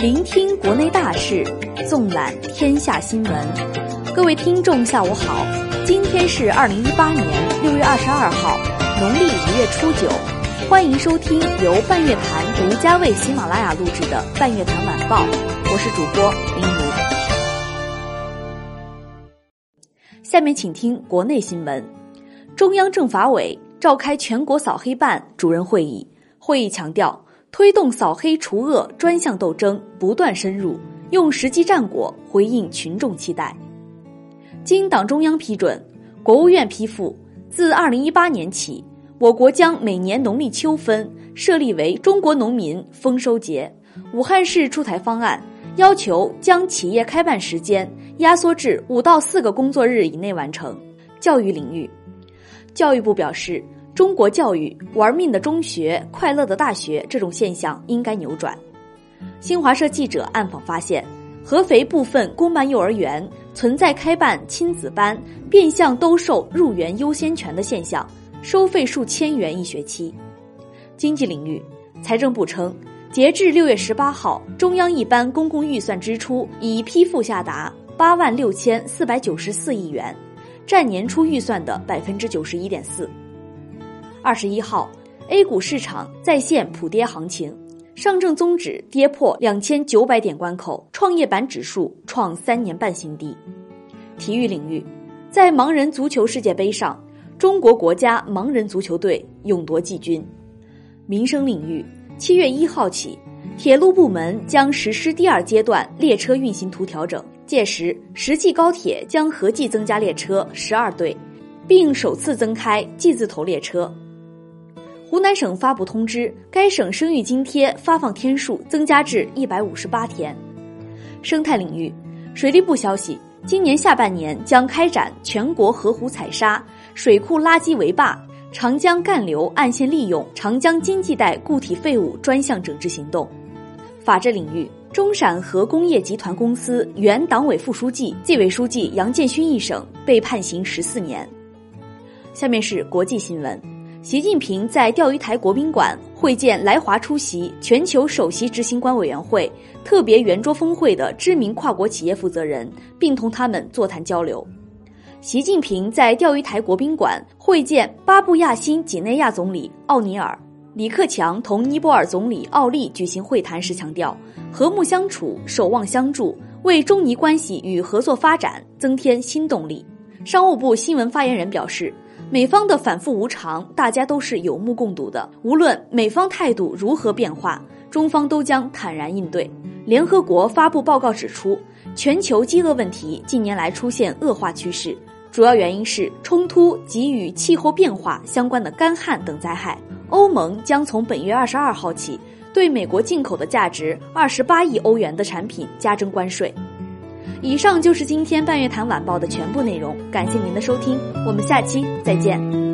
聆听国内大事，纵览天下新闻。各位听众，下午好！今天是二零一八年六月二十二号，农历五月初九。欢迎收听由半月谈独家为喜马拉雅录制的《半月谈晚报》，我是主播林如。下面请听国内新闻：中央政法委召开全国扫黑办主任会议，会议强调。推动扫黑除恶专项斗争不断深入，用实际战果回应群众期待。经党中央批准，国务院批复，自二零一八年起，我国将每年农历秋分设立为中国农民丰收节。武汉市出台方案，要求将企业开办时间压缩至五到四个工作日以内完成。教育领域，教育部表示。中国教育玩命的中学，快乐的大学，这种现象应该扭转。新华社记者暗访发现，合肥部分公办幼儿园存在开办亲子班、变相兜售入园优先权的现象，收费数千元一学期。经济领域，财政部称，截至六月十八号，中央一般公共预算支出已批复下达八万六千四百九十四亿元，占年初预算的百分之九十一点四。二十一号，A 股市场再现普跌行情，上证综指跌破两千九百点关口，创业板指数创三年半新低。体育领域，在盲人足球世界杯上，中国国家盲人足球队勇夺季军。民生领域，七月一号起，铁路部门将实施第二阶段列车运行图调整，届时实际高铁将合计增加列车十二对，并首次增开 G 字头列车。湖南省发布通知，该省生育津贴发放天数增加至一百五十八天。生态领域，水利部消息，今年下半年将开展全国河湖采砂、水库垃圾围坝、长江干流岸线利用、长江经济带固体废物专项整治行动。法治领域，中陕核工业集团公司原党委副书记、纪委书记杨建勋一省被判刑十四年。下面是国际新闻。习近平在钓鱼台国宾馆会见来华出席全球首席执行官委员会特别圆桌峰会的知名跨国企业负责人，并同他们座谈交流。习近平在钓鱼台国宾馆会见巴布亚新几内亚总理奥尼尔，李克强同尼泊尔总理奥利举行会谈时强调，和睦相处、守望相助，为中尼关系与合作发展增添新动力。商务部新闻发言人表示。美方的反复无常，大家都是有目共睹的。无论美方态度如何变化，中方都将坦然应对。联合国发布报告指出，全球饥饿问题近年来出现恶化趋势，主要原因是冲突及与气候变化相关的干旱等灾害。欧盟将从本月二十二号起，对美国进口的价值二十八亿欧元的产品加征关税。以上就是今天半月谈晚报的全部内容，感谢您的收听，我们下期再见。